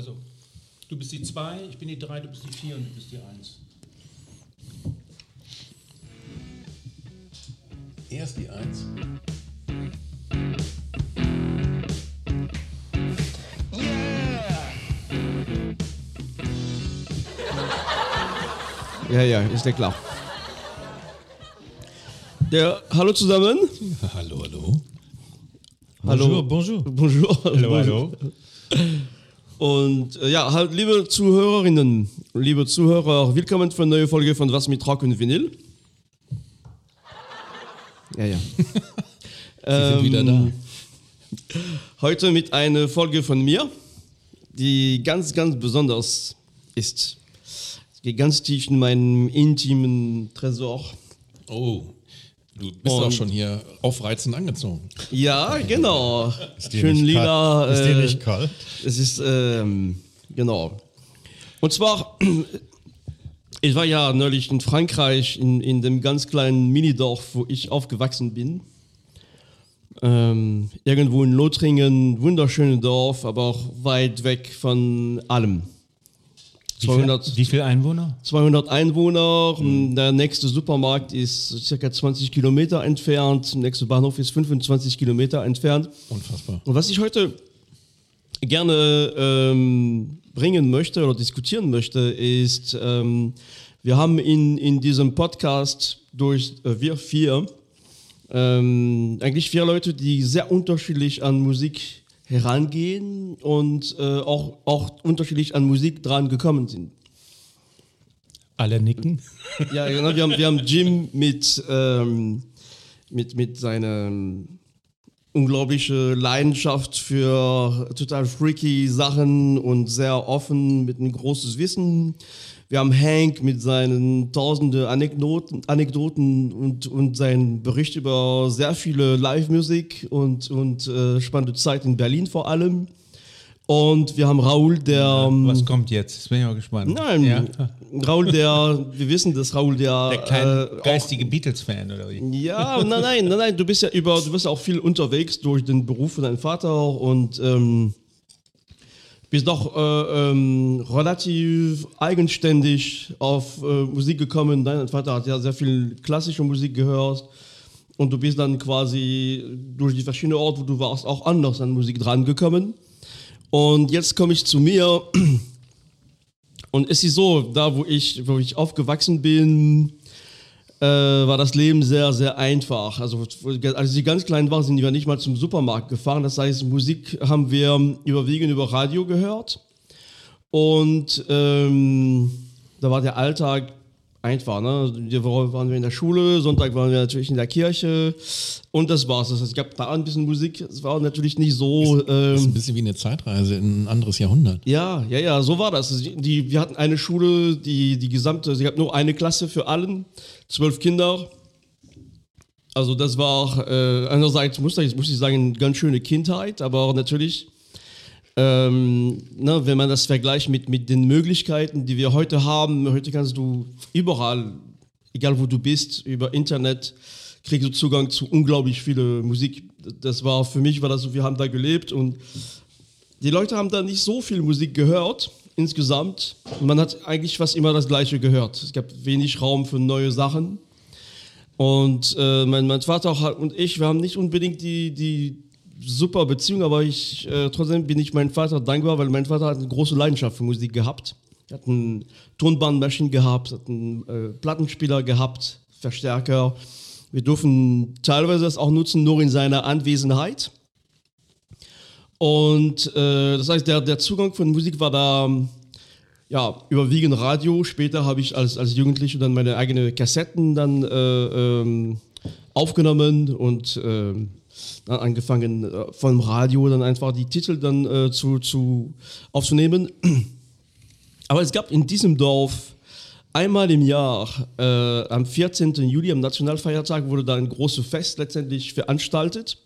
Also, du bist die 2, ich bin die 3, du bist die 4 und du bist die 1. Erst die 1. Ja, ja, ist ja klar. Der, hallo zusammen. Hallo, hallo. Hallo. bonjour. Bonjour. Hallo, hallo. Und äh, ja, halt, liebe Zuhörerinnen, liebe Zuhörer, willkommen für eine neue Folge von Was mit Rock und Vinyl. Ja, ja. Sie sind wieder da. Heute mit einer Folge von mir, die ganz, ganz besonders ist. Es geht ganz tief in meinen intimen Tresor. Oh, du bist Und- auch schon hier aufreizend angezogen. Ja, genau. Schön lila. Ist dir äh, nicht kalt? Es ist, ähm, genau. Und zwar, ich war ja neulich in Frankreich, in, in dem ganz kleinen Minidorf, wo ich aufgewachsen bin. Ähm, irgendwo in Lothringen, wunderschönes Dorf, aber auch weit weg von allem. Wie viel, 200, wie viel Einwohner? 200 Einwohner, der nächste Supermarkt ist circa 20 Kilometer entfernt, der nächste Bahnhof ist 25 Kilometer entfernt. Unfassbar. Und was ich heute gerne ähm, bringen möchte oder diskutieren möchte, ist, ähm, wir haben in, in diesem Podcast durch äh, wir vier ähm, eigentlich vier Leute, die sehr unterschiedlich an Musik herangehen und äh, auch, auch unterschiedlich an Musik dran gekommen sind. Alle nicken. Ja, genau. Wir haben, wir haben Jim mit, ähm, mit, mit seiner unglaubliche Leidenschaft für total freaky Sachen und sehr offen mit einem großes Wissen. Wir haben Hank mit seinen tausende Anekdoten, Anekdoten und, und seinen Bericht über sehr viele Live-Musik und, und äh, spannende Zeit in Berlin vor allem. Und wir haben Raoul, der... ähm, Was kommt jetzt? Jetzt bin ich mal gespannt. Nein, Ja. Raoul, der, wir wissen, dass Raoul der, Der kleine äh, geistige Beatles-Fan, oder wie? ja, nein, nein, nein, nein, du bist ja über, du bist ja auch viel unterwegs durch den Beruf von deinem Vater und ähm, bist doch äh, ähm, relativ eigenständig auf äh, Musik gekommen. Dein Vater hat ja sehr viel klassische Musik gehört und du bist dann quasi durch die verschiedenen Orte, wo du warst, auch anders an Musik drangekommen. Und jetzt komme ich zu mir und es ist so, da wo ich, wo ich aufgewachsen bin, äh, war das Leben sehr, sehr einfach. Also als sie ganz klein waren, sind wir nicht mal zum Supermarkt gefahren. Das heißt, Musik haben wir überwiegend über Radio gehört. Und ähm, da war der Alltag einfach. Ne? Die Woche waren wir in der Schule, Sonntag waren wir natürlich in der Kirche und das war's. Das heißt, es gab da ein bisschen Musik. Es war natürlich nicht so. Das ist Ähm, ein bisschen wie eine Zeitreise in ein anderes Jahrhundert. ja, ja, ja, so war das. Die, wir hatten eine Schule, die, die gesamte, sie gab nur eine Klasse für allen, zwölf Kinder. Also das war äh, einerseits, muss ich, muss ich sagen, eine ganz schöne Kindheit, aber natürlich, ähm, ne, wenn man das vergleicht mit, mit den Möglichkeiten, die wir heute haben, heute kannst du überall, egal wo du bist, über Internet, kriegst du Zugang zu unglaublich viele Musik. Das war, für mich war das so, wir haben da gelebt und die Leute haben da nicht so viel Musik gehört insgesamt. Man hat eigentlich fast immer das Gleiche gehört. Es gab wenig Raum für neue Sachen. Und äh, mein, mein Vater und ich, wir haben nicht unbedingt die, die super Beziehung, aber ich, äh, trotzdem bin ich meinem Vater dankbar, weil mein Vater hat eine große Leidenschaft für Musik gehabt. Er hat eine Tonbandmaschine gehabt, hat einen äh, Plattenspieler gehabt, Verstärker. Wir durften teilweise das auch nutzen, nur in seiner Anwesenheit. Und äh, das heißt, der, der Zugang von Musik war da ja, überwiegend Radio. Später habe ich als, als Jugendlicher dann meine eigenen Kassetten dann äh, ähm, aufgenommen und ähm, dann angefangen äh, vom Radio dann einfach die Titel dann äh, zu, zu aufzunehmen. Aber es gab in diesem Dorf einmal im Jahr, äh, am 14. Juli, am Nationalfeiertag, wurde da ein großes Fest letztendlich veranstaltet.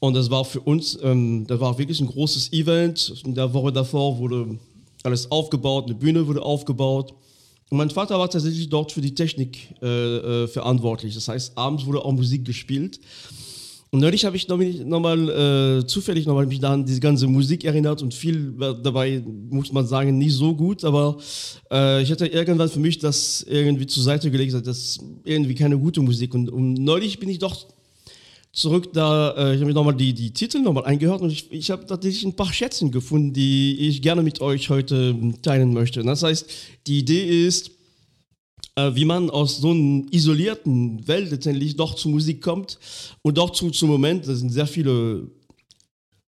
Und das war für uns, ähm, das war wirklich ein großes Event. In der Woche davor wurde alles aufgebaut, eine Bühne wurde aufgebaut. Und mein Vater war tatsächlich dort für die Technik äh, äh, verantwortlich. Das heißt, abends wurde auch Musik gespielt. Und neulich habe ich nochmal noch mal, äh, zufällig nochmal mich an diese ganze Musik erinnert und viel dabei, muss man sagen, nicht so gut, aber äh, ich hatte irgendwann für mich das irgendwie zur Seite gelegt, das ist irgendwie keine gute Musik. Und, und neulich bin ich doch zurück da, äh, ich habe mir nochmal die, die Titel nochmal eingehört und ich, ich habe tatsächlich ein paar Schätzen gefunden, die ich gerne mit euch heute teilen möchte. Das heißt, die Idee ist, wie man aus so einer isolierten Welt letztendlich doch zur Musik kommt und doch zu, zum Moment, das sind sehr viele,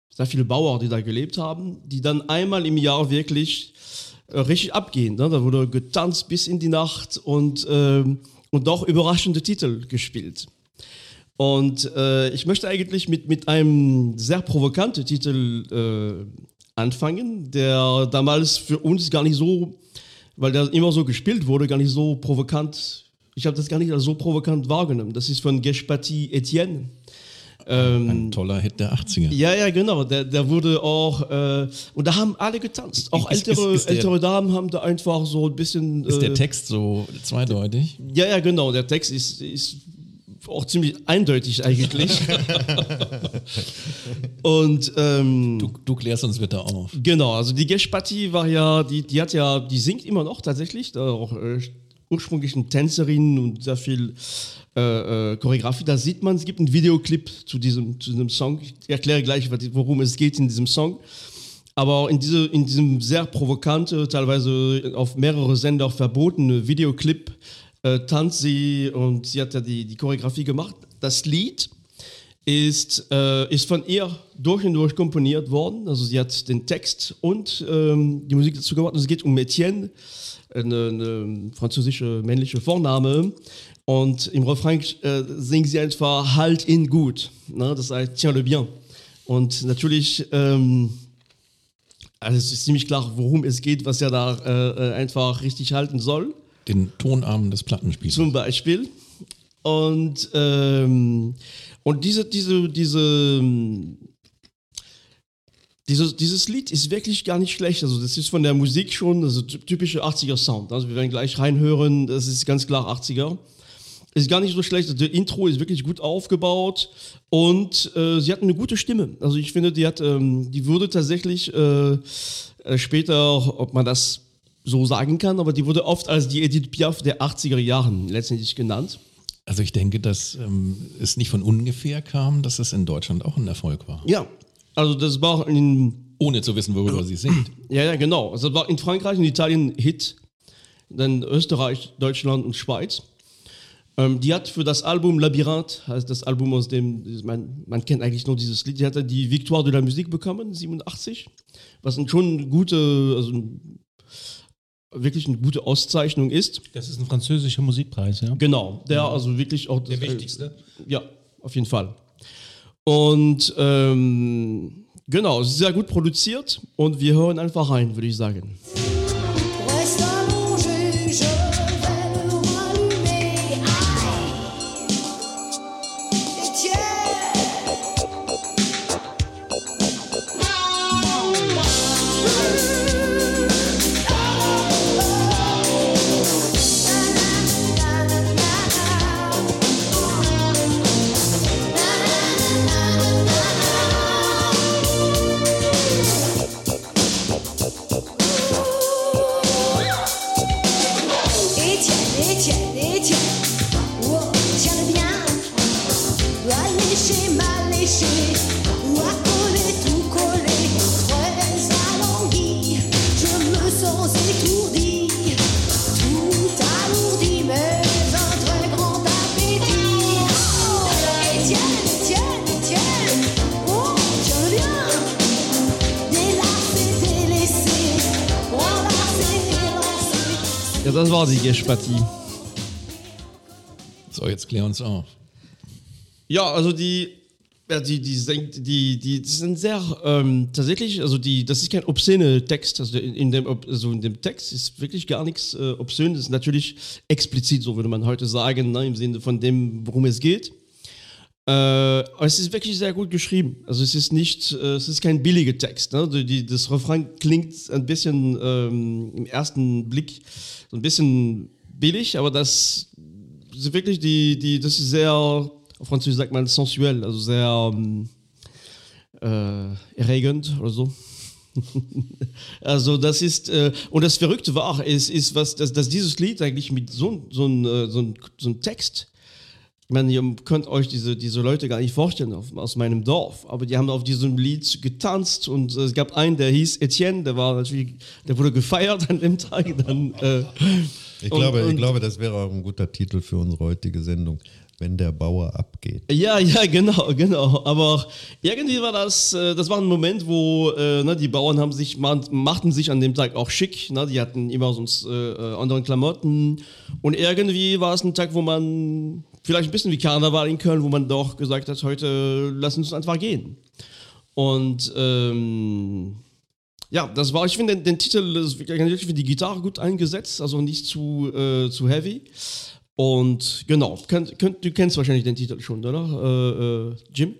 sehr viele Bauer, die da gelebt haben, die dann einmal im Jahr wirklich äh, richtig abgehen. Ne? Da wurde getanzt bis in die Nacht und, äh, und doch überraschende Titel gespielt. Und äh, ich möchte eigentlich mit, mit einem sehr provokanten Titel äh, anfangen, der damals für uns gar nicht so weil der immer so gespielt wurde, gar nicht so provokant. Ich habe das gar nicht als so provokant wahrgenommen. Das ist von Gespati Etienne. Ähm, ein toller Hit der 80er. Ja, ja, genau. Der, der wurde auch, äh, und da haben alle getanzt. Auch ist, ältere, ist, ist ältere Damen haben da einfach so ein bisschen. Ist äh, der Text so zweideutig? Ja, ja, genau. Der Text ist, ist auch ziemlich eindeutig eigentlich. und ähm, du, du, klärst uns bitte auf. Genau, also die Gespati war ja, die, die hat ja, die singt immer noch tatsächlich, da auch äh, ursprünglich eine Tänzerin und sehr viel äh, äh, Choreografie. Da sieht man, es gibt einen Videoclip zu diesem, zu diesem Song. Ich erkläre gleich, worum es geht in diesem Song. Aber in, diese, in diesem sehr provokante, teilweise auf mehrere Sender verbotene Videoclip äh, tanzt sie und sie hat ja die, die Choreografie gemacht. Das Lied ist, äh, ist von ihr durch und durch komponiert worden. Also sie hat den Text und ähm, die Musik dazu gemacht. es geht um Etienne, eine, eine, französische männliche Vorname. Und im Refrain äh, singt sie einfach Halt ihn gut. Ne? Das heißt Tiens le bien. Und natürlich, ähm, also es ist ziemlich klar, worum es geht, was er da äh, äh einfach richtig halten soll den Tonarm des Plattenspiels. Zum Beispiel. Und, ähm, und diese, diese, diese, dieses, dieses Lied ist wirklich gar nicht schlecht. Also, das ist von der Musik schon, also typische 80er Sound. Also, wir werden gleich reinhören, das ist ganz klar 80er. Ist gar nicht so schlecht. Der Intro ist wirklich gut aufgebaut und äh, sie hat eine gute Stimme. Also, ich finde, die hat, ähm, die würde tatsächlich äh, äh später, ob man das so sagen kann, aber die wurde oft als die Edith Piaf der 80er Jahren letztendlich genannt. Also ich denke, dass ähm, es nicht von ungefähr kam, dass es in Deutschland auch ein Erfolg war. Ja, also das war in... Ohne zu wissen, worüber sie singt. Ja, ja, genau. Also das war in Frankreich und Italien Hit, dann Österreich, Deutschland und Schweiz. Ähm, die hat für das Album Labyrinth, heißt das Album aus dem, man, man kennt eigentlich nur dieses Lied, die hat die Victoire de la Musique bekommen, 87, was schon gute, also wirklich eine gute Auszeichnung ist. Das ist ein französischer Musikpreis, ja? Genau, der also wirklich auch... Der wichtigste? Ja, auf jeden Fall. Und ähm, genau, sehr gut produziert und wir hören einfach rein, würde ich sagen. Das war die Gespati. So, jetzt klär uns auf. Ja, also die, ja, die, die, die, die, die sind sehr, ähm, tatsächlich, also die, das ist kein obszöner Text, also in, in, dem, also in dem Text ist wirklich gar nichts äh, obszön, das ist natürlich explizit, so würde man heute sagen, ne, im Sinne von dem, worum es geht. Äh, es ist wirklich sehr gut geschrieben. Also es ist nicht, äh, es ist kein billiger Text. Ne? Die, das Refrain klingt ein bisschen ähm, im ersten Blick so ein bisschen billig, aber das ist wirklich die, die, das ist sehr auf Französisch sagt man sensuell, also sehr ähm, äh, erregend oder so. also das ist, äh, und das Verrückte war, es ist was, dass, dass dieses Lied eigentlich mit so, so, äh, so, ein, so ein Text, ich meine, ihr könnt euch diese, diese Leute gar nicht vorstellen auf, aus meinem Dorf, aber die haben auf diesem Lied getanzt und äh, es gab einen, der hieß Etienne, der war natürlich, der wurde gefeiert an dem Tag. Dann, äh, ich, glaube, und, ich glaube, das wäre auch ein guter Titel für unsere heutige Sendung wenn der Bauer abgeht. Ja, ja, genau, genau. Aber irgendwie war das, äh, das war ein Moment, wo äh, ne, die Bauern haben sich, machten sich an dem Tag auch schick. Ne? Die hatten immer sonst äh, äh, andere Klamotten. Und irgendwie war es ein Tag, wo man vielleicht ein bisschen wie Karneval in Köln, wo man doch gesagt hat, heute lassen uns einfach gehen. Und ähm, ja, das war, ich finde den, den Titel ist wirklich für die Gitarre gut eingesetzt, also nicht zu, äh, zu heavy. Und genau, könnt, könnt, du kennst wahrscheinlich den Titel schon, oder? Äh, äh, Jim?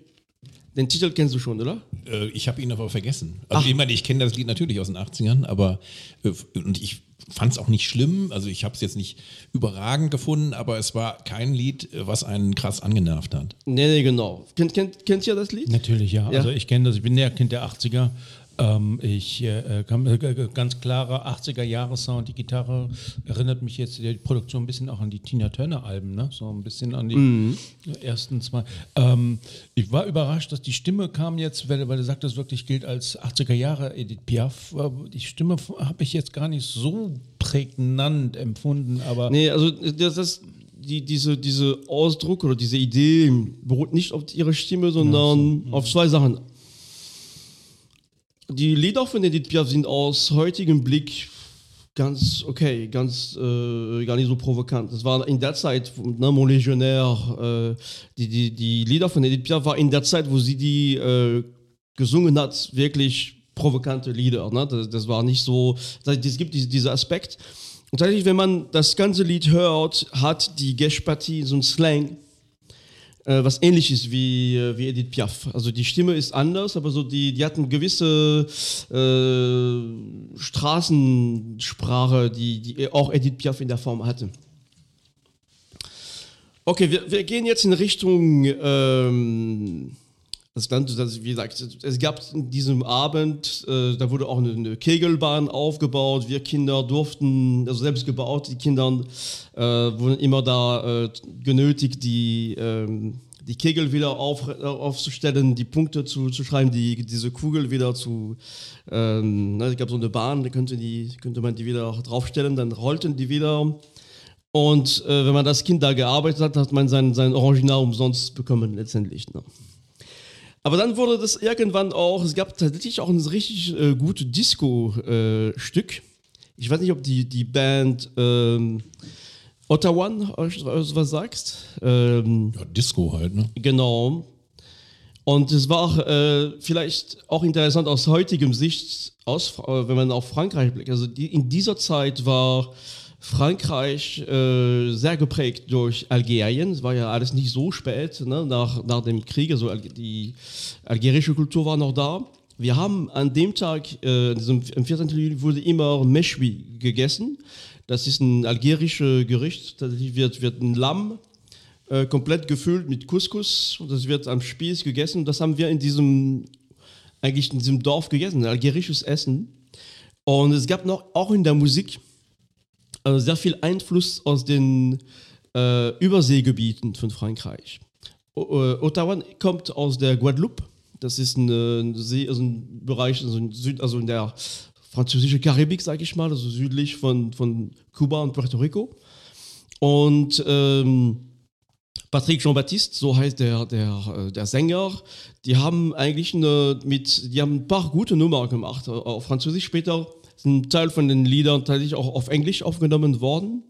Den Titel kennst du schon, oder? Äh, ich habe ihn aber vergessen. Also ich meine, ich kenne das Lied natürlich aus den 80ern, aber äh, und ich fand es auch nicht schlimm. Also ich habe es jetzt nicht überragend gefunden, aber es war kein Lied, was einen krass angenervt hat. Nee, nee, genau. Kennt, kennt, kennt ihr das Lied? Natürlich, ja. ja. Also ich kenne das, ich bin ja Kind der 80er ähm, ich äh, kann, äh, ganz klarer 80er-Jahre-Sound. Die Gitarre erinnert mich jetzt, die Produktion ein bisschen auch an die Tina Turner-Alben, ne? so ein bisschen an die mhm. ersten zwei. Ähm, ich war überrascht, dass die Stimme kam jetzt, weil, weil er sagt, das wirklich gilt als 80er-Jahre Edith Piaf. Die Stimme habe ich jetzt gar nicht so prägnant empfunden, aber. Nee, also das ist die, diese, diese Ausdruck oder diese Idee beruht nicht auf ihre Stimme, sondern ja, so. auf zwei Sachen die Lieder von Edith Piaf sind aus heutigem Blick ganz okay, ganz äh, gar nicht so provokant. Das war in der Zeit, ne, Mon Legionnaire, äh, die, die, die Lieder von Edith Piaf war in der Zeit, wo sie die äh, gesungen hat, wirklich provokante Lieder. Ne? Das, das war nicht so, es gibt diesen Aspekt. Und tatsächlich, wenn man das ganze Lied hört, hat die Geshpati so ein Slang, äh, was ähnlich ist wie, äh, wie Edith Piaf. Also die Stimme ist anders, aber so die, die hatten gewisse äh, Straßensprache, die, die auch Edith Piaf in der Form hatte. Okay, wir, wir gehen jetzt in Richtung ähm, das Land, das, wie gesagt, es gab in diesem Abend, äh, da wurde auch eine, eine, Kegelbahn aufgebaut. Wir Kinder durften, also selbst gebaut, die Kinder äh, wurden immer da äh, genötigt, die, ähm, die Kegel wieder auf, aufzustellen, die Punkte zu, zu schreiben, die, diese Kugel wieder zu. Ähm, ne, es gab so eine Bahn, da könnte, die, könnte man die wieder draufstellen, dann rollten die wieder. Und äh, wenn man das Kind da gearbeitet hat, hat man sein, sein Original umsonst bekommen, letztendlich. Ne? Aber dann wurde das irgendwann auch, es gab tatsächlich auch ein richtig äh, gutes Disco-Stück. Äh, ich weiß nicht, ob die, die Band ähm, Ottawa was sagst. Ähm, ja, Disco halt, ne? Genau. Und es war auch, äh, vielleicht auch interessant aus heutigem Sicht, aus, äh, wenn man auf Frankreich blickt. Also die, in dieser Zeit war Frankreich äh, sehr geprägt durch Algerien. Es war ja alles nicht so spät ne, nach, nach dem Krieg. Also die algerische Kultur war noch da. Wir haben an dem Tag, äh, am 14. Juli, wurde immer Meshwi gegessen. Das ist ein algerisches Gericht. Tatsächlich wird, wird ein Lamm äh, komplett gefüllt mit Couscous und das wird am Spieß gegessen. Das haben wir in diesem, eigentlich in diesem Dorf gegessen, ein algerisches Essen. Und es gab noch auch in der Musik also sehr viel Einfluss aus den äh, Überseegebieten von Frankreich. O äh, Ottawa kommt aus der Guadeloupe. Das ist ein, ein, See, also ein Bereich, also in, Süd, also in der französischen Karibik, sage ich mal, also südlich von, von Kuba und Puerto Rico. Und ähm, Patrick Jean-Baptiste, so heißt der, der, äh, der Sänger, die haben eigentlich eine, mit, die haben ein paar gute Nummern gemacht auf Französisch später ein Teil von den Liedern tatsächlich auch auf Englisch aufgenommen worden.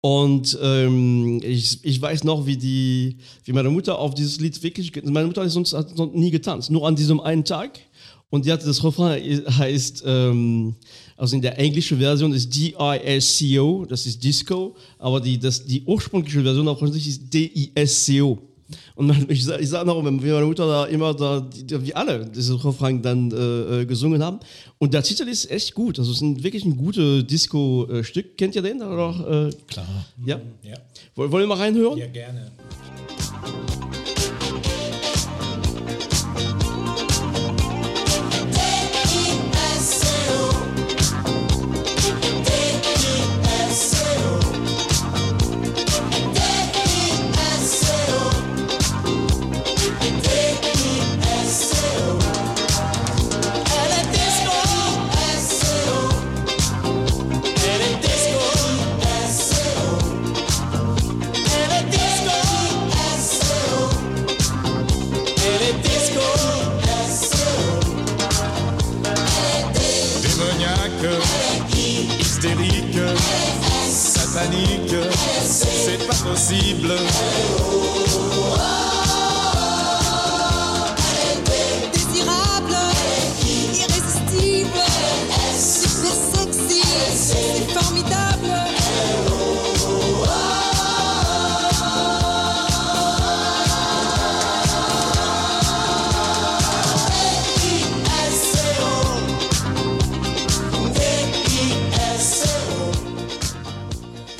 Und ähm, ich, ich weiß noch, wie, die, wie meine Mutter auf dieses Lied wirklich, meine Mutter hat sonst hat noch nie getanzt, nur an diesem einen Tag. Und die hatte das Refrain heißt, ähm, also in der englischen Version ist D-I-S-C-O, das ist Disco, aber die, das, die ursprüngliche Version auf Französisch ist D-I-S-C-O. Und ich, ich sage noch, wie meine Mutter da immer da, wie alle diese Refrain dann äh, äh, gesungen haben. Und der Titel ist echt gut. Also es ist wirklich ein gutes Disco-Stück. Kennt ihr den? Oder, äh, Klar. Ja? ja. Wollen wir mal reinhören? Ja, gerne. C'est pas possible.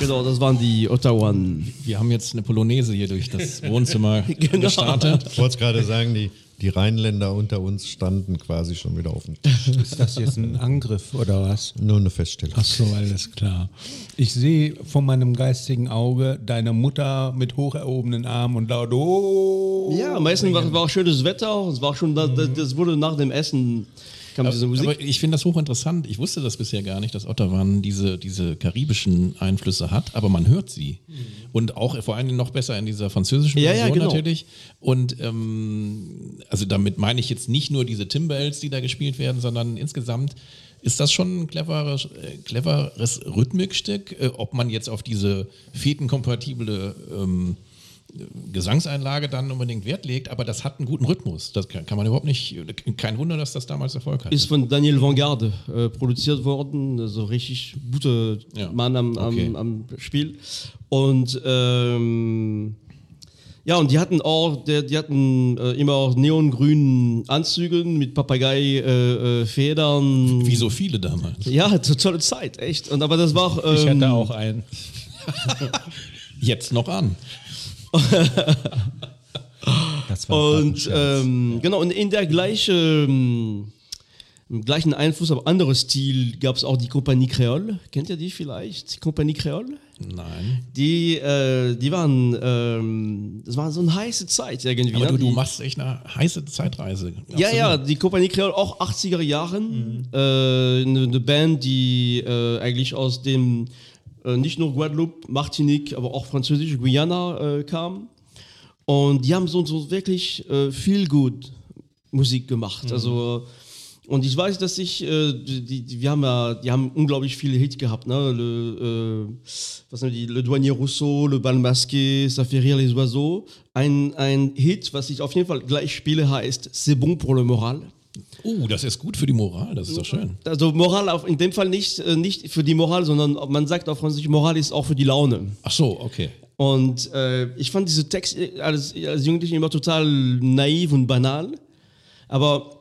Genau, das waren die Ottawa. Wir haben jetzt eine Polonaise hier durch das Wohnzimmer Genau. gestartet. Ich wollte es gerade sagen, die, die Rheinländer unter uns standen quasi schon wieder auf dem Tisch. Ist das jetzt ein Angriff oder was? Nur eine Feststellung. Ach so, alles klar. Ich sehe vor meinem geistigen Auge deine Mutter mit hoch erhobenen Armen und laut Oh. Ja, meistens war, war auch schönes Wetter. Es war schon, das, das wurde nach dem Essen kam diese Musik. Aber ich finde das hochinteressant. Ich wusste das bisher gar nicht, dass Ottawan diese, diese karibischen Einflüsse hat, aber man hört sie. Und auch vor allen Dingen noch besser in dieser französischen Ja, ja, Version genau. natürlich. Und ähm, also damit meine ich jetzt nicht nur diese Timbales, die da gespielt werden, sondern insgesamt ist das schon ein cleveres, äh, cleveres Rhythmikstück, äh, ob man jetzt auf diese fetenkompatible ähm, Gesangseinlage dann unbedingt Wert legt, aber das hat einen guten Rhythmus. Das kann, kann man überhaupt nicht, kein Wunder, dass das damals Erfolg hat. ist von Daniel Vanguard äh, produziert worden, also richtig guter Ja. Mann am, am, Okay. am Spiel. Und ähm, ja, und die hatten auch, die hatten äh, immer auch neongrünen Anzügen mit Papagei-Federn. Äh, Federn. Wie so viele damals. Ja, zur tolle Zeit, echt. Und aber das war auch. Ich ähm, hatte auch einen. Jetzt noch an. Und ähm, genau, und in der gleichen, im gleichen Einfluss, aber anderes Stil, gab es auch die Compagnie Creole. Kennt ihr die vielleicht? Die Compagnie Creole? Nein. Die, äh, die waren, ähm, das war so eine heiße Zeit irgendwie. Aber du, du machst echt eine heiße Zeitreise. ja, ja, Absolut. die Compagnie Creole, auch 80er Jahren. Äh, Eine eine Band, die äh, eigentlich aus dem, nicht nur Guadeloupe, Martinique, aber auch französische Guyana äh, kam. Und die haben so, so wirklich äh, viel gut Musik gemacht. Also, und ich weiß, dass ich, äh, die, die, wir haben ja, die haben unglaublich viele Hits gehabt, ne? Le, äh, was die? Le Douanier Rousseau, Le Bal Masqué, Ça fait rire les oiseaux. Ein, ein Hit, was ich auf jeden Fall gleich spiele, heißt C'est bon pour le moral. Oh, das ist gut für die Moral, das ist doch schön. Also Moral auf, in dem Fall nicht, äh, nicht für die Moral, sondern man sagt auf Französisch, Moral ist auch für die Laune. Ach so, okay. Und äh, ich fand diese Texte als, als Jugendlicher immer total naiv und banal. Aber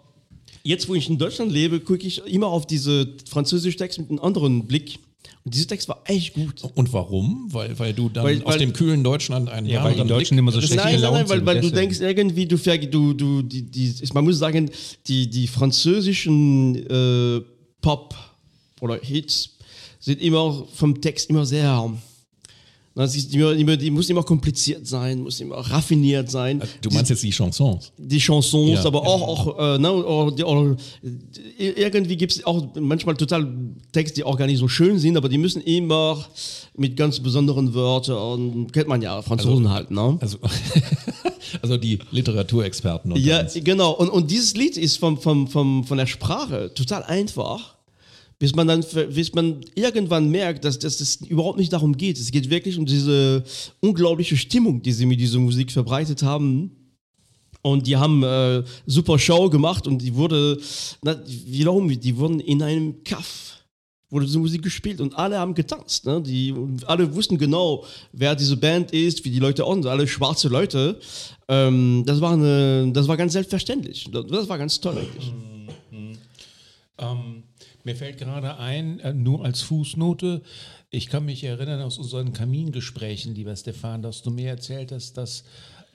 jetzt, wo ich in Deutschland lebe, gucke ich immer auf diese französischen Texte mit einem anderen Blick. Und dieser Text war echt gut. Und warum? Weil, weil du dann Weil- aus weil- dem kühlen Deutschland einen Ja, weil die Deutschen immer so schlecht Nein, nein, gelaunt nein, weil, sind, weil du denkst irgendwie, du, du, du die, die, man muss sagen, die, die französischen äh, Pop oder Hits sind immer vom Text immer sehr. Ist immer, immer, die muss immer kompliziert sein, muss immer raffiniert sein. Du meinst jetzt die Chansons? die Chansons, Ja. aber auch, auch äh, ne, die- oder, äh, irgendwie gibt es auch manchmal total Texte, die auch gar nicht so schön sind, aber die müssen immer mit ganz besonderen Wörtern, kennt man ja, Franzosen halt, ne? Also, also die Literaturexperten. Ja, uns. genau. Und, und dieses Lied ist vom, vom, vom, von der Sprache total einfach, bis man dann, bis man irgendwann merkt, dass, dass es überhaupt nicht darum geht. Es geht wirklich um diese unglaubliche Stimmung, die sie mit dieser Musik verbreitet haben. Und die haben äh, super Show gemacht und die wurde, na, wiederum, die wurden in einem Kaff wurde diese Musik gespielt und alle haben getanzt. Ne? Die, alle wussten genau, wer diese Band ist, wie die Leute aussehen, alle schwarze Leute. Ähm, das, war eine, das war ganz selbstverständlich. Das, war ganz toll eigentlich. Ähm, mir fällt gerade ein, äh, nur als Fußnote, ich kann mich erinnern aus unseren Kamingesprächen, lieber Stefan, dass du mir erzählt hast, dass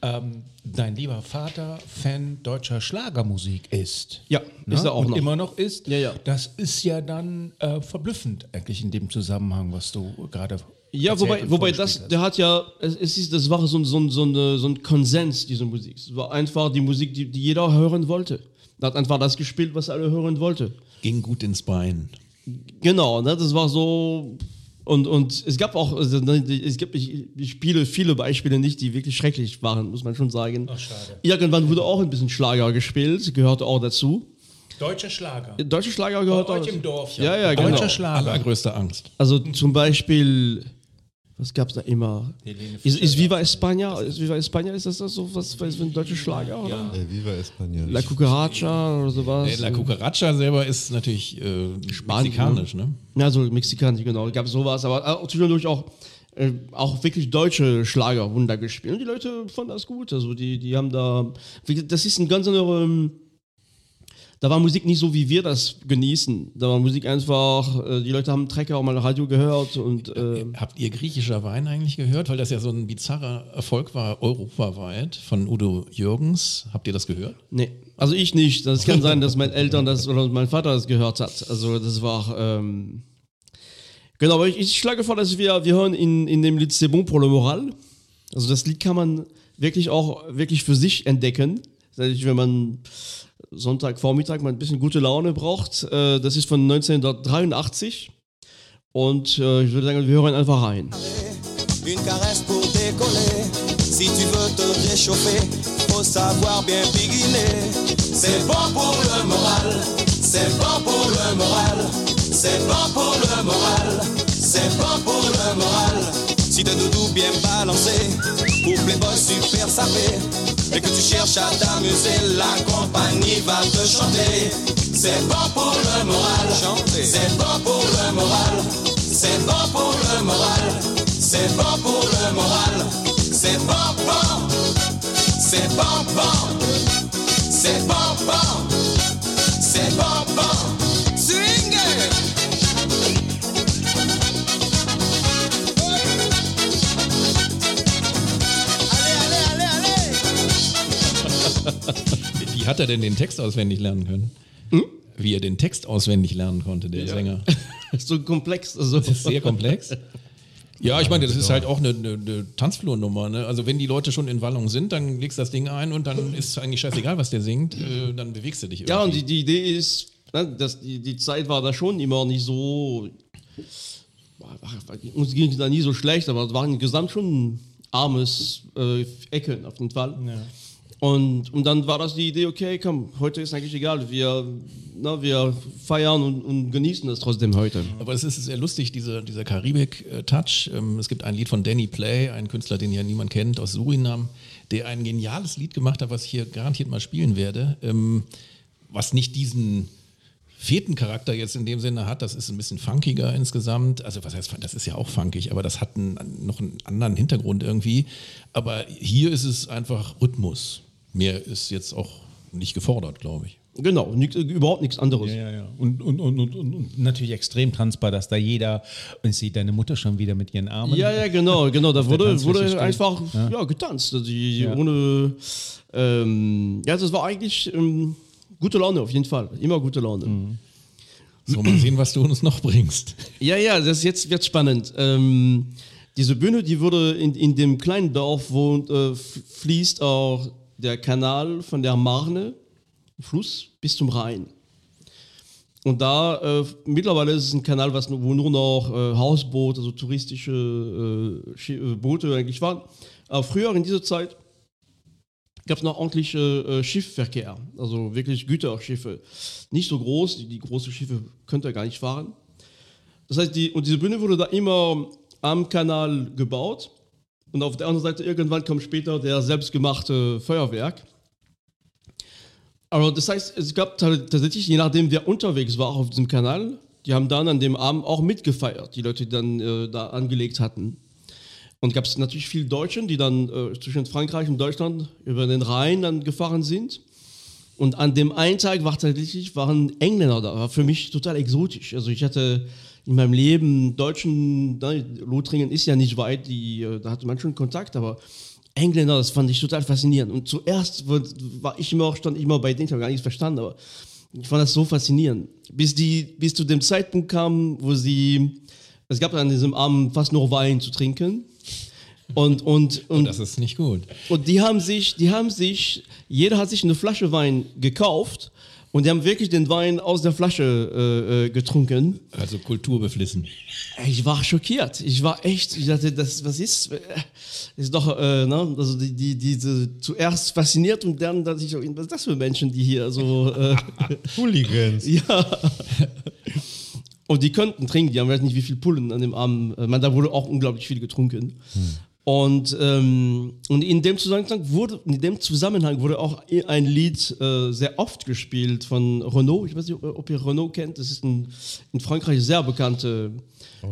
ähm, dein lieber Vater Fan deutscher Schlagermusik ist. Ja, ist er auch Und noch. immer noch ist. Ja, ja. Das ist ja dann äh, verblüffend eigentlich in dem Zusammenhang, was du gerade Ja, wobei, wobei das, der hat ja, es, es ist, das war so, ein- so, so, eine, so ein Konsens, diese Musik. Es war einfach die Musik, die, die jeder hören wollte. Er hat einfach das gespielt, was alle hören wollten. Ging gut ins Bein. Genau, ne, das war so. Und, und es gab auch, also, ne, es gibt, ich, ich spiele viele Beispiele nicht, die wirklich schrecklich waren, muss man schon sagen. Ach, schade. Irgendwann wurde auch ein bisschen Schlager gespielt, gehörte auch dazu. Deutscher Schlager. Deutsche Schlager gehört Bei euch auch. im Dorf, Ja, ja, genau. Deutscher Schlager. Allergrößte Angst. Also zum Beispiel, was gab es da immer? Ist, ist. Viva España? Ist Viva España, ist das das so was, für ein deutscher Schlager? Oder? Äh, Viva Español. La Cucaracha oder sowas? Äh, La Cucaracha selber ist natürlich äh, mexikanisch, ne? Ja, so Mexikanisch, genau. Gab sowas, aber auch zwischendurch auch, äh, auch wirklich deutsche Schlager Wunder gespielt. Und die Leute fanden das gut. Also die, die haben da, das ist ein ganz anderer, ähm, da war Musik nicht so, wie wir das genießen. Da war Musik einfach, äh, die Leute haben Trecker auch mal Radio gehört und äh, Habt ihr griechischer Wein eigentlich gehört? Weil das ja so ein bizarrer Erfolg war, europaweit, von Udo Jürgens. Habt ihr das gehört? Nee, also ich nicht. Das kann sein, dass meine Eltern das oder mein Vater das gehört hat. Also das war. Ähm genau, aber ich, ich schlage vor, dass wir, wir hören in, in dem Lied C'est bon pour le moral. Also das Lied kann man wirklich auch wirklich für sich entdecken. Wenn man Sonntagvormittag mal ein bisschen gute Laune braucht. Äh, das ist von 1983. Und äh, ich würde sagen, wir hören einfach rein. Une caresse pour décoller. Si tu veux te réchauffer, faut savoir bien biguiner. C'est bon pour le moral, c'est bon pour le moral, c'est bon pour le moral, c'est bon pour le moral. Si t'as doudou bien balancé, pour Playboy super sapé, et que tu cherches à t'amuser, la compagnie va te chanter. C'est bon pour le moral, c'est bon pour le moral, c'est bon pour le moral. C'est bon pour le moral, c'est bon bon, c'est bon bon, c'est bon Wie hat er denn den Text auswendig lernen können? Wie er den Text auswendig lernen konnte, der Sänger. so komplex. Also. Das ist sehr komplex. Ja, ich meine, das ist halt auch eine, eine, eine Tanzflurnummer. Ne? Also wenn die Leute schon in Wallung sind, dann legst du das Ding ein und dann ist eigentlich scheißegal, was der singt, äh, dann bewegst du dich irgendwie. Ja, und die, die Idee ist, ne, dass die, die Zeit war da schon immer nicht so. Uns ging es da nie so schlecht, aber es war insgesamt schon ein armes äh, Ecken auf jeden Fall. Und, und dann war das die Idee, okay, komm, heute ist eigentlich egal, wir, na, wir feiern und, und genießen das trotzdem heute. Aber es ist sehr lustig, dieser, dieser Karibik-Touch. Ähm, Es gibt ein Lied von Danny Play, ein Künstler, den ja niemand kennt, aus Surinam, der ein geniales Lied gemacht hat, was ich hier garantiert mal spielen werde, ähm, was nicht diesen Fetencharakter jetzt in dem Sinne hat, das ist ein bisschen funkiger insgesamt. Also was heißt, das ist ja auch funkig, aber das hat einen, noch einen anderen Hintergrund irgendwie. Aber hier ist es einfach Rhythmus. Mehr ist jetzt auch nicht gefordert, glaube ich. Genau, nix, überhaupt nichts anderes. Ja, ja, ja. Und, und, und, und, und, und natürlich extrem tanzbar, dass da jeder, und ich sehe deine Mutter schon wieder mit ihren Armen. Ja, ja, genau, genau. Da wurde, wurde einfach Ja. ja. getanzt. Also die, Ja. ohne, ähm, ja, das war eigentlich ähm, gute Laune auf jeden Fall. Immer gute Laune. Mhm. So, mal sehen, was du uns noch bringst. Ja, ja, das jetzt wird spannend. Ähm, diese Bühne, die wurde in, in dem kleinen Dorf, wo äh, fließt auch der Kanal von der Marne, Fluss, bis zum Rhein. Und da, äh, mittlerweile ist es ein Kanal, was, wo nur noch äh, Hausboote, also touristische äh, äh, Boote eigentlich waren. Aber früher in dieser Zeit gab es noch ordentlich äh, Schiffverkehr, also wirklich Güterschiffe. Nicht so groß, die, die großen Schiffe könnt ihr gar nicht fahren. Das heißt, die, und diese Bühne wurde da immer am Kanal gebaut. Und auf der anderen Seite irgendwann kam später der selbstgemachte Feuerwerk. Aber das heißt, es gab ta- tatsächlich, je nachdem wer unterwegs war auf diesem Kanal, die haben dann an dem Abend auch mitgefeiert, die Leute, die dann äh, da angelegt hatten. Und gab es natürlich viele Deutschen, die dann äh, zwischen Frankreich und Deutschland über den Rhein dann gefahren sind. Und an dem einen Tag war tatsächlich waren Engländer da. War für mich total exotisch. Also ich hatte in meinem Leben Deutschen, ne, Lothringen ist ja nicht weit, die, äh, da hatte man schon Kontakt, aber Engländer, das fand ich total faszinierend. Und zuerst war ich immer, stand ich immer bei denen, ich habe gar nichts verstanden, aber ich fand das so faszinierend. Bis die, bis zu dem Zeitpunkt kam, wo sie, es gab an diesem Abend fast nur Wein zu trinken. Und, und, und, Das ist nicht gut. und die haben sich, die haben sich, jeder hat sich eine Flasche Wein gekauft Und die haben wirklich den Wein aus der Flasche äh, äh, getrunken. Also kulturbeflissen. Ich war schockiert. Ich war echt, ich dachte, das, was ist? äh, Ist doch, äh, ne? Also die, die, diese zuerst fasziniert und dann dachte ich, was ist das für Menschen, die hier so. Äh, Hooligans. ja. Und die könnten trinken, die haben weiß nicht, wie viel Pullen an dem Abend. äh, Man, da wurde auch unglaublich viel getrunken. Und, ähm, und in, dem Zusammenhang wurde, in dem Zusammenhang wurde auch ein Lied äh, sehr oft gespielt von Renault. Ich weiß nicht, ob ihr Renault kennt. Das ist ein in Frankreich sehr bekannter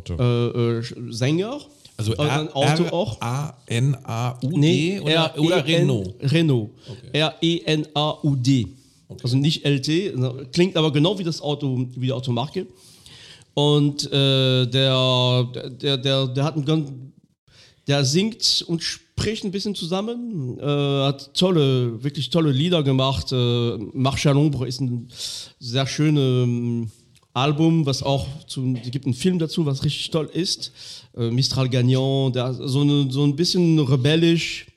äh, äh, Sänger. Also ein Auto auch. A-N-A-U-D oder, oder R-E-N Renault. Renault. E R-E-N-A-U-D. Also nicht LT, klingt aber genau wie das Auto, wie die Automarke. Und äh, der, der, der, der hat einen ganz, der singt und spricht ein bisschen zusammen, äh, hat tolle, wirklich tolle Lieder gemacht. Äh, Marche à l'ombre ist ein sehr schönes ähm, Album, was auch es gibt einen Film dazu, was richtig toll ist. Äh, Mistral Gagnant, der so, eine, so ein bisschen rebellisch,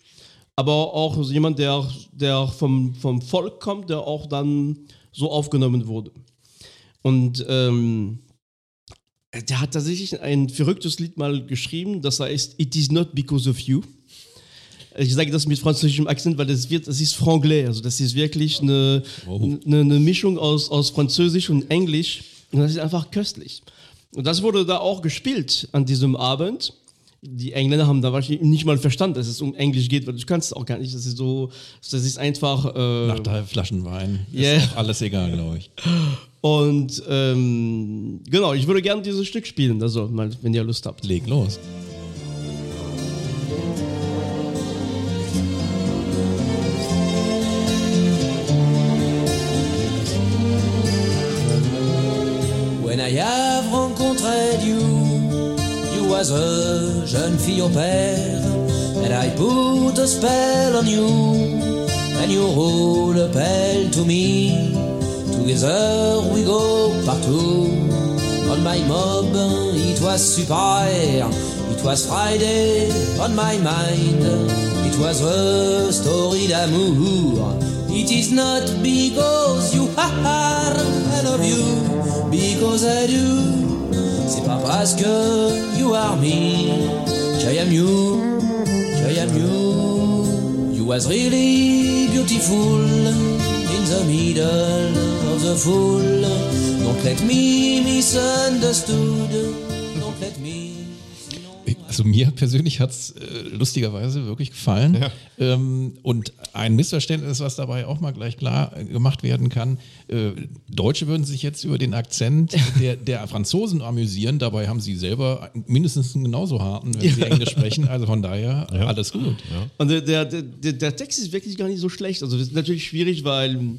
aber auch jemand, der, der vom, vom Volk kommt, der auch dann so aufgenommen wurde. Und ähm, der hat tatsächlich ein verrücktes Lied mal geschrieben, das heißt It is not because of you. Ich sage das mit französischem Akzent, weil das wird, das ist Franglais, also das ist wirklich eine, eine, eine Mischung aus, aus Französisch und Englisch und das ist einfach köstlich. Und das wurde da auch gespielt an diesem Abend. Die Engländer haben da wahrscheinlich nicht mal verstanden, dass es um Englisch geht, weil du kannst es auch gar nicht. Das ist so, das ist einfach. Äh, Nach drei Flaschen Wein Yeah. ist alles egal, glaube ich. und ähm, genau, ich würde gerne dieses Stück spielen, also mal, wenn ihr Lust habt. Leg los. Jeune fille au père, and I put a spell on you, and you rule a bell to me. Together we go partout. On my mob, it was super. It was Friday on my mind. It was a story d'amour. It is not because you are, I love you, because I do. C'est pas parce que you are me, I am you, I am you. You was really beautiful in the middle of the fool. Don't let me misunderstood. Also mir persönlich hat es äh, lustigerweise wirklich gefallen. Ähm, und ein Missverständnis, was dabei auch mal gleich klar äh, gemacht werden kann. Äh, Deutsche würden sich jetzt über den Akzent der, der Franzosen amüsieren. Dabei haben sie selber mindestens einen genauso harten, wenn sie Englisch sprechen. Also von daher alles gut. Und der, der, der, der Text ist wirklich gar nicht so schlecht. Also das ist natürlich schwierig, weil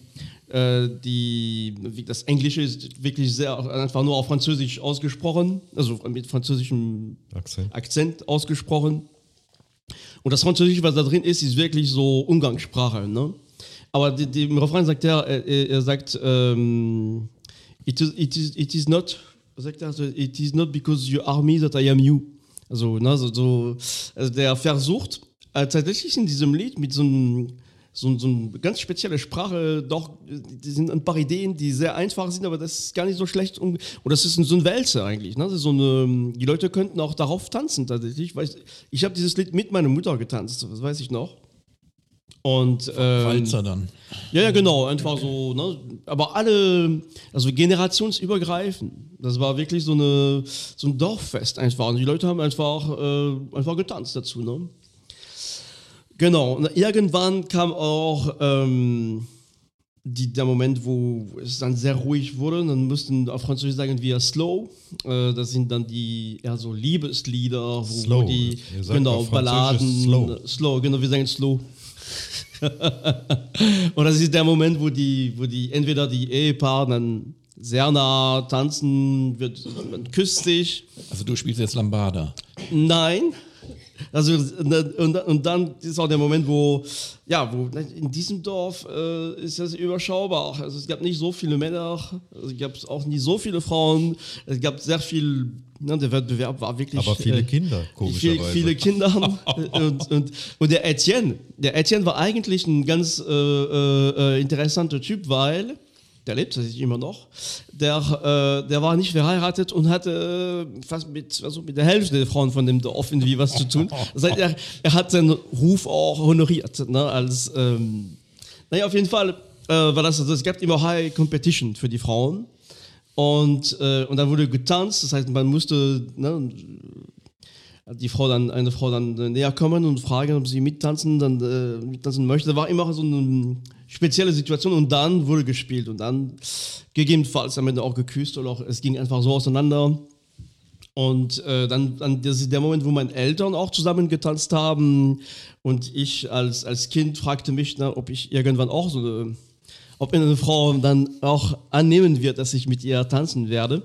die, wie- das Englische ist wirklich sehr einfach nur auf Französisch ausgesprochen, also mit französischem Akzent. Akzent ausgesprochen. Und das Französische, was da drin ist, ist wirklich so Umgangssprache. Ne? Aber die, die, im Refrain sagt er, er, er sagt, ähm, it, is, it, is, it is not, sagt er, also, it is not because you are me that I am you. Also, ne, so, so, also der versucht äh, tatsächlich in diesem Lied mit so einem so, so eine ganz spezielle Sprache, doch, die sind ein paar Ideen, die sehr einfach sind, aber das ist gar nicht so schlecht. Um, und das ist so ein Wälzer eigentlich. Ne? So eine, die Leute könnten auch darauf tanzen tatsächlich. Ich, weiß- ich habe dieses Lied mit meiner Mutter getanzt, das weiß ich noch. Und, ähm, Walzer dann. ja, ja, genau, einfach so, ne? Aber alle, also generationsübergreifend. Das war wirklich so, eine, so ein Dorffest einfach. Und die Leute haben einfach, äh, einfach getanzt dazu, ne? Genau. Und irgendwann kam auch ähm, die, der Moment, wo es dann sehr ruhig wurde. Dann mussten auf Französisch sagen wir Slow. Äh, das sind dann die eher so Liebeslieder, wo, Slow. die genau Balladen slow. slow, genau, wir sagen Slow. Und das ist der Moment, wo die, wo die entweder die Ehepaare dann sehr nah tanzen, wird, man küsst sich. Also du spielst jetzt Lambada. Nein. Also und, und, und dann ist auch der Moment, wo ja, wo in diesem Dorf äh, ist das überschaubar. Also es gab nicht so viele Männer, also es gab auch nicht so viele Frauen. Es gab sehr viel. Ne, der Wettbewerb war wirklich. Aber viele äh, Kinder, Viele, komischerweise. viele Kinder und, und, und der Etienne, der Etienne war eigentlich ein ganz äh, äh, äh, interessanter Typ, weil der lebt tatsächlich immer noch, der, äh, der war nicht verheiratet und hatte äh, fast mit, also mit der Hälfte der Frauen von dem Dorf irgendwie was zu tun. Das heißt, er, er hat seinen Ruf auch honoriert, ne, als, ähm, naja, auf jeden Fall äh, war das, also es gab immer High Competition für die Frauen. Und, äh, und dann wurde getanzt, das heißt, man musste ne, die Frau dann, eine Frau dann äh, näher kommen und fragen, ob sie mittanzen, dann äh, mittanzen möchte. Da war immer so eine spezielle Situation und dann wurde gespielt und dann gegebenenfalls am Ende auch geküsst oder auch es ging einfach so auseinander. Und äh, dann, dann das ist der Moment, wo meine Eltern auch zusammen getanzt haben und ich als, als Kind fragte mich, na, ob ich irgendwann auch so ob eine Frau dann auch annehmen wird, dass ich mit ihr tanzen werde.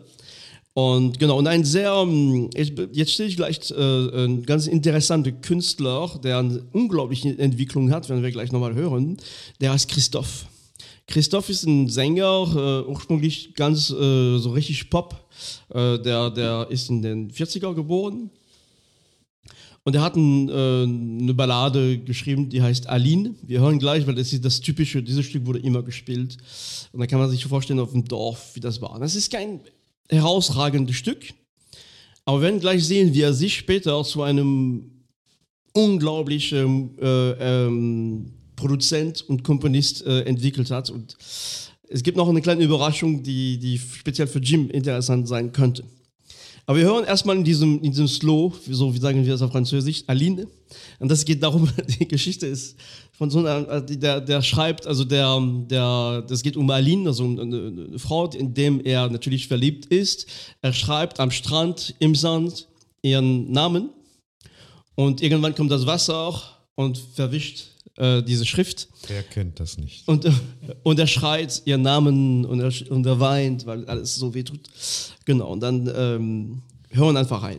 Und genau, und ein sehr, ähm, jetzt stehe ich gleich äh, ein ganz interessanter Künstler, der eine unglaubliche Entwicklung hat, werden wir gleich nochmal hören, der heißt Christoph. Christoph ist ein Sänger, äh, ursprünglich ganz äh, so richtig Pop. Äh, der, der ist in den 40er geboren. Und er hat ein, äh, eine Ballade geschrieben, die heißt Aline. Wir hören gleich, weil das ist das typische, dieses Stück wurde immer gespielt. Und da kann man sich vorstellen auf dem Dorf, wie das war. Das ist kein herausragendes Stück. Aber werden gleich sehen, wie er sich später zu einem unglaublichen äh, ähm, Produzent und Komponist äh, entwickelt hat. Und es gibt noch eine kleine Überraschung, die, die speziell für Jim interessant sein könnte. Aber wir hören erstmal in diesem, in diesem Slow, so wie sagen wir das auf Französisch, Aline. Und das geht darum, die Geschichte ist von so einer, der, der schreibt, also der, der, das geht um Aline, also eine, eine Frau, in dem er natürlich verliebt ist. Er schreibt am Strand im Sand ihren Namen und irgendwann kommt das Wasser und verwischt äh, diese Schrift. Wer kennt das nicht? Und, äh, und er schreit ihren Namen und er, und er weint, weil alles so weh tut. Genau, und dann ähm, hören einfach rein.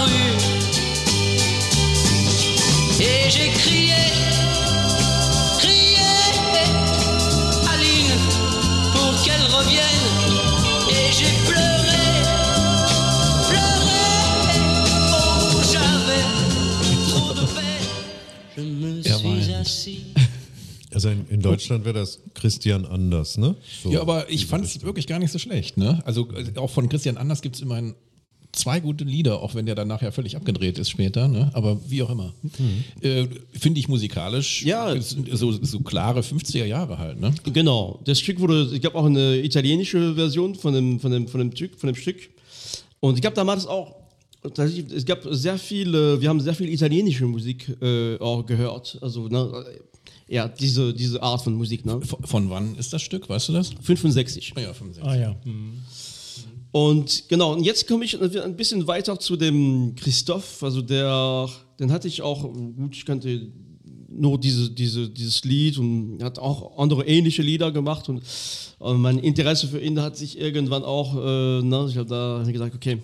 J'ai crié, crié, Aline, pour qu'elle revienne. Et j'ai pleuré, pleuré, oh j'avais trop de peine. Je me suis assis. Also in, in Deutschland wäre das Christian Anders, ne? So, Ja, aber ich fand es wirklich gar nicht so schlecht. Ne? Also äh, auch von Christian Anders gibt es immerhin zwei gute Lieder, auch wenn der dann nachher völlig abgedreht ist später. Ne? Aber wie auch immer. Äh, Finde ich musikalisch Ja. so, so klare 50er Jahre halt. Ne? Genau, das Stück wurde, ich glaube auch eine italienische Version von dem, von dem, von dem, Stück, von dem Stück. Und ich glaube damals auch, es gab sehr viel, wir haben sehr viel italienische Musik äh, auch gehört. Also, ne, äh, ja, diese, diese Art von Musik, ne? Von, von wann ist das Stück, weißt du das? 65. Ja, 65. Ah ja. Hm. Und genau, und jetzt komme ich ein bisschen weiter zu dem Christoph, also der, den hatte ich auch, gut, ich kannte nur diese, diese, dieses Lied und hat auch andere ähnliche Lieder gemacht und äh, mein Interesse für ihn hat sich irgendwann auch, äh, na, ich habe da gesagt, okay.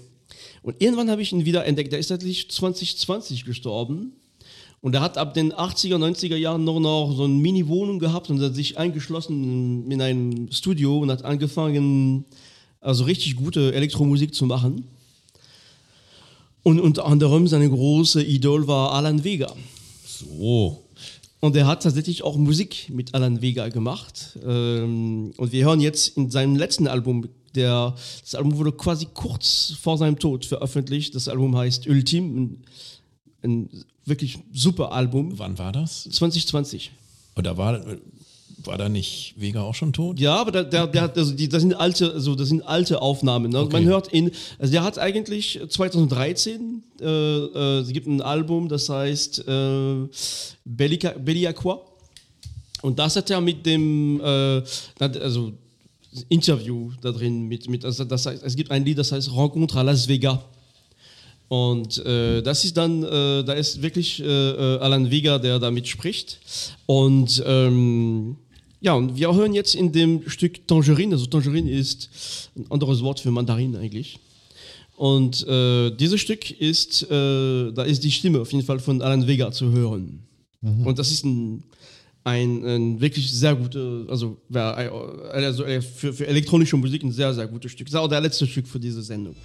Und irgendwann habe ich ihn wieder entdeckt, der ist tatsächlich 2020 gestorben. Und er hat ab den 80er, 90er Jahren nur noch so eine Mini-Wohnung gehabt und hat sich eingeschlossen in einem Studio und hat angefangen, also richtig gute Elektromusik zu machen. Und unter anderem seine große Idol war Alan Vega. So. Und er hat tatsächlich auch Musik mit Alan Vega gemacht. Ähm, und wir hören jetzt in seinem letzten Album, der, das Album wurde quasi kurz vor seinem Tod veröffentlicht. Das Album heißt Ultim, ein, ein wirklich super Album. Wann war das? 2020. Und da war, war da nicht Vega auch schon tot? Ja, aber der, der, der hat, also die, das sind alte, also das sind alte Aufnahmen. Ne? Okay. Man hört ihn, also der hat eigentlich 2013, äh, äh, es gibt ein Album, das heißt äh, Bellica, Belliaqua. Und das hat er mit dem, äh, also Interview da drin mit, mit also das heißt, es gibt ein Lied, das heißt Rencontre à Las Vegas. Und äh, das ist dann, äh, da ist wirklich äh, äh, Alan Vega, der damit spricht. Und ähm, ja, und wir hören jetzt in dem Stück Tangerine, also Tangerine ist ein anderes Wort für Mandarin eigentlich. Und äh, dieses Stück ist, äh, da ist die Stimme auf jeden Fall von Alan Vega zu hören. Und das ist ein, ein, ein wirklich sehr gutes, also, wer- also äh, für, für elektronische Musik ein sehr, sehr gutes Stück. Das ist auch der letzte Stück für diese Sendung.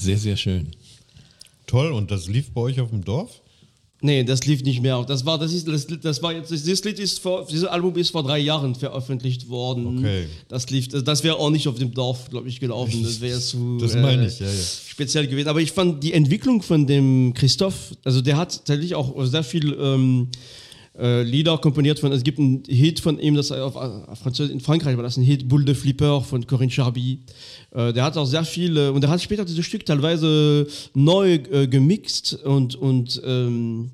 Sehr, sehr schön. Toll, und das lief bei euch auf dem Dorf? Nee, das lief nicht mehr. Das war, das ist, das, das war jetzt, dieses Lied ist vor, dieses Album ist vor drei Jahren veröffentlicht worden. Okay. Das lief, das, das wäre auch nicht auf dem Dorf, glaube ich, gelaufen. Das wäre zu Das meine ich, ja, ja. speziell gewesen. Aber ich fand die Entwicklung von dem Christoph, also der hat tatsächlich auch sehr viel ähm, äh, Lieder komponiert von, es gibt einen Hit von ihm, das auf, auf Französisch, in Frankreich war das ein Hit, Boule de Flipper von Corinne Charby. Äh, der hat auch sehr viel, äh, und der hat später dieses Stück teilweise neu äh, gemixt und, und ähm,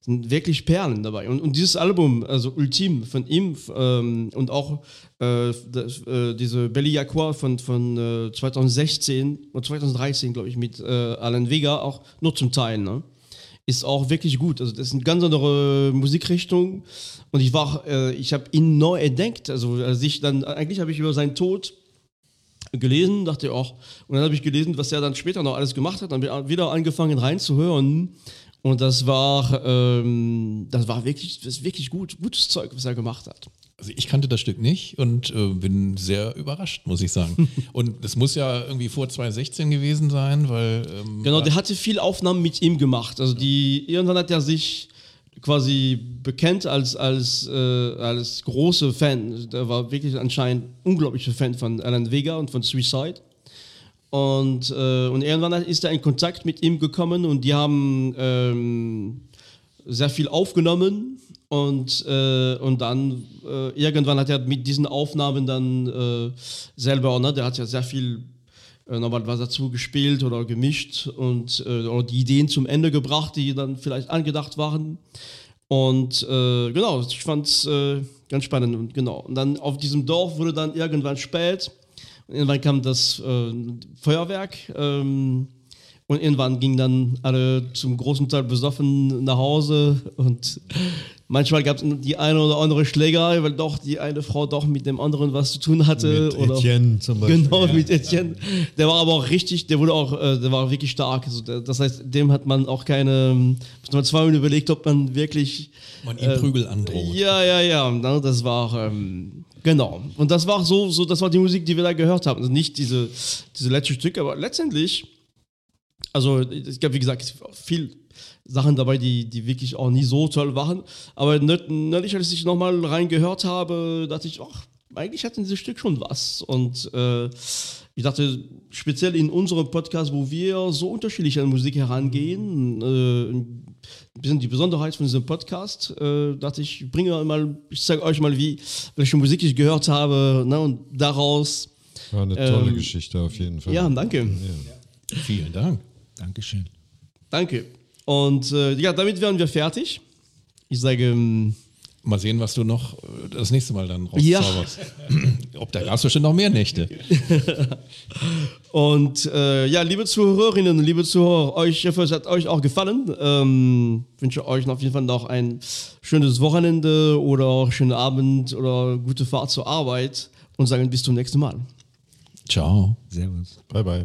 sind wirklich Perlen dabei. Und, und dieses Album, also Ultim von ihm ähm, und auch äh, das, äh, diese Belly Aqua von, von äh, 2016 oder 2013, glaube ich, mit äh, Alan Vega, auch nur zum Teil, ne? Ist auch wirklich gut. Also das ist eine ganz andere Musikrichtung. Und ich war, äh, ich habe ihn neu entdeckt. Also als ich dann, eigentlich habe ich über seinen Tod gelesen, dachte auch, und dann habe ich gelesen, was er dann später noch alles gemacht hat, dann wieder angefangen reinzuhören. Und das war, ähm, das war wirklich, das wirklich gut, gutes Zeug, was er gemacht hat. Also ich kannte das Stück nicht und äh, bin sehr überrascht, muss ich sagen. und es muss ja irgendwie vor 2016 gewesen sein, weil ähm, Genau, der hatte viel Aufnahmen mit ihm gemacht. Also die, irgendwann hat er sich quasi bekennt als, als, äh, als große Fan. Der war wirklich anscheinend unglaublicher Fan von Alan Vega und von Suicide. Und, äh, und irgendwann ist er in Kontakt mit ihm gekommen und die haben ähm, sehr viel aufgenommen und, äh, und dann äh, irgendwann hat er mit diesen Aufnahmen dann äh, selber, ne, der hat ja sehr viel äh, nochmal was dazu gespielt oder gemischt und äh, oder die Ideen zum Ende gebracht, die dann vielleicht angedacht waren. Und genau, ich fand es ganz spannend und genau. Und dann auf diesem Dorf wurde dann irgendwann spät. Und irgendwann kam das Feuerwerk. Ähm, und irgendwann gingen dann alle zum großen Teil besoffen nach Hause und manchmal gab es die eine oder andere Schlägerei, weil doch die eine Frau doch mit dem anderen was zu tun hatte. Mit Etienne zum Beispiel. Genau, mit Etienne. Der war aber auch richtig, der wurde auch, äh, der war wirklich stark. Also der, das heißt, dem hat man auch keine, muss man zweimal überlegt, ob man wirklich man ihm Prügel androht. ja, ja, ja. Na, Das war ähm, genau. Und das war so, so, das war die Musik, die wir da gehört haben. Also nicht diese, diese letzte Stück, aber letztendlich, also es gab wie gesagt viel Sachen dabei, die, die wirklich auch nie so toll waren. Aber neulich, als ich nochmal reingehört habe, dachte ich, ach, eigentlich hatten dieses Stück schon was. Und äh, ich dachte, speziell in unserem Podcast, wo wir so unterschiedlich an Musik herangehen, äh, ein bisschen die Besonderheit von diesem Podcast, äh, dachte ich, ich bringe mal, ich zeige euch mal, wie, welche Musik ich gehört habe, ne, und daraus, War eine tolle Ähm, Geschichte auf jeden Fall. ja, danke. Vielen Dank. Dankeschön. Danke. Und äh, ja, damit wären wir fertig. Ich sage ähm, Mal sehen, was du noch äh, das nächste Mal dann Ja. rauszauberst. Ob da gab es bestimmt noch mehr Nächte. Und äh, ja, liebe Zuhörerinnen, liebe Zuhörer, euch, ich hoffe, es hat euch auch gefallen. Ähm, wünsche euch auf jeden Fall noch ein schönes Wochenende oder auch schönen Abend oder gute Fahrt zur Arbeit und sagen bis zum nächsten Mal. Ciao. Servus. Bye, bye.